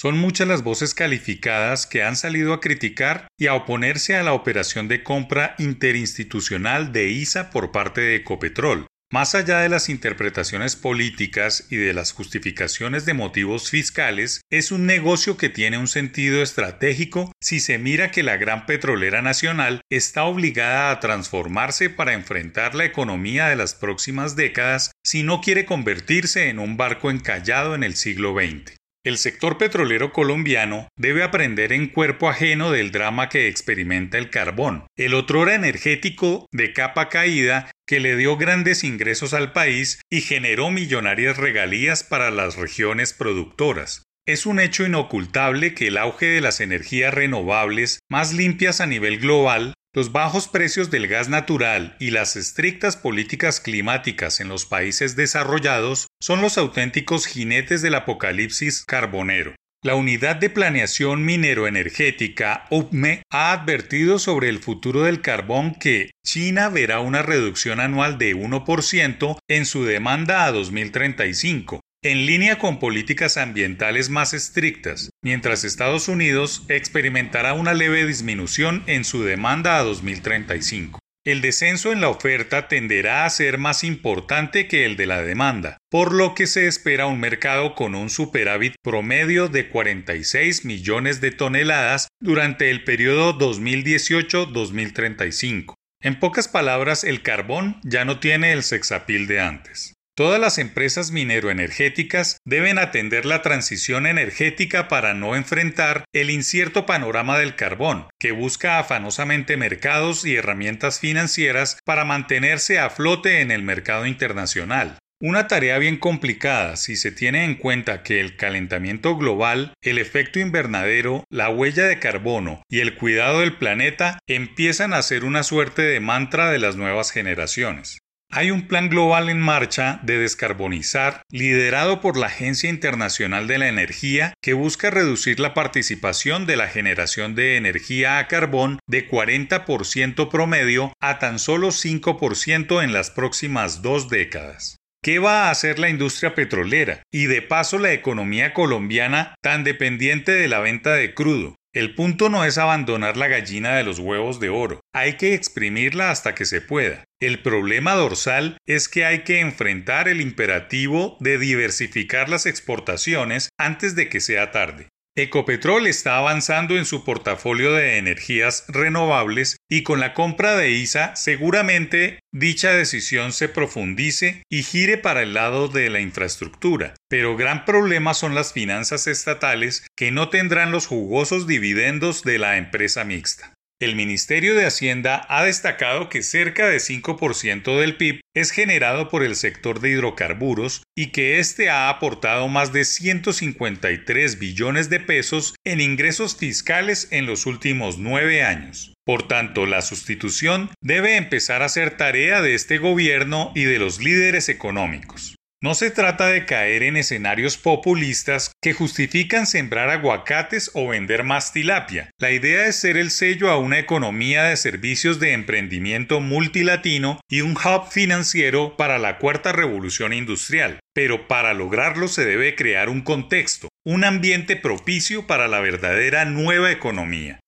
Son muchas las voces calificadas que han salido a criticar y a oponerse a la operación de compra interinstitucional de ISA por parte de Ecopetrol, más allá de las interpretaciones políticas y de las justificaciones de motivos fiscales, es un negocio que tiene un sentido estratégico si se mira que la gran petrolera nacional está obligada a transformarse para enfrentar la economía de las próximas décadas si no quiere convertirse en un barco encallado en el siglo XX. El sector petrolero colombiano debe aprender en cuerpo ajeno del drama que experimenta el carbón, el otrora energético de capa caída que le dio grandes ingresos al país y generó millonarias regalías para las regiones productoras. Es un hecho inocultable que el auge de las energías renovables más limpias a nivel global los bajos precios del gas natural y las estrictas políticas climáticas en los países desarrollados son los auténticos jinetes del apocalipsis carbonero. La Unidad de Planeación Minero-Energética, UPME, ha advertido sobre el futuro del carbón que China verá una reducción anual de 1% en su demanda a 2035, en línea con políticas ambientales más estrictas, mientras Estados Unidos experimentará una leve disminución en su demanda a 2035. El descenso en la oferta tenderá a ser más importante que el de la demanda, por lo que se espera un mercado con un superávit promedio de 46 millones de toneladas durante el periodo 2018-2035. En pocas palabras, el carbón ya no tiene el sexapil de antes. Todas las empresas mineroenergéticas deben atender la transición energética para no enfrentar el incierto panorama del carbón, que busca afanosamente mercados y herramientas financieras para mantenerse a flote en el mercado internacional. Una tarea bien complicada si se tiene en cuenta que el calentamiento global, el efecto invernadero, la huella de carbono y el cuidado del planeta empiezan a ser una suerte de mantra de las nuevas generaciones. Hay un plan global en marcha de descarbonizar, liderado por la Agencia Internacional de la Energía, que busca reducir la participación de la generación de energía a carbón de 40% promedio a tan solo 5% en las próximas dos décadas. ¿Qué va a hacer la industria petrolera y de paso la economía colombiana tan dependiente de la venta de crudo? El punto no es abandonar la gallina de los huevos de oro, hay que exprimirla hasta que se pueda. El problema dorsal es que hay que enfrentar el imperativo de diversificar las exportaciones antes de que sea tarde. Ecopetrol está avanzando en su portafolio de energías renovables y con la compra de ISA seguramente dicha decisión se profundice y gire para el lado de la infraestructura. Pero gran problema son las finanzas estatales que no tendrán los jugosos dividendos de la empresa mixta. El Ministerio de Hacienda ha destacado que cerca de 5% del PIB es generado por el sector de hidrocarburos y que éste ha aportado más de 153 billones de pesos en ingresos fiscales en los últimos nueve años. Por tanto, la sustitución debe empezar a ser tarea de este gobierno y de los líderes económicos. No se trata de caer en escenarios populistas que justifican sembrar aguacates o vender más tilapia. La idea es ser el sello a una economía de servicios de emprendimiento multilatino y un hub financiero para la cuarta revolución industrial. Pero para lograrlo se debe crear un contexto, un ambiente propicio para la verdadera nueva economía.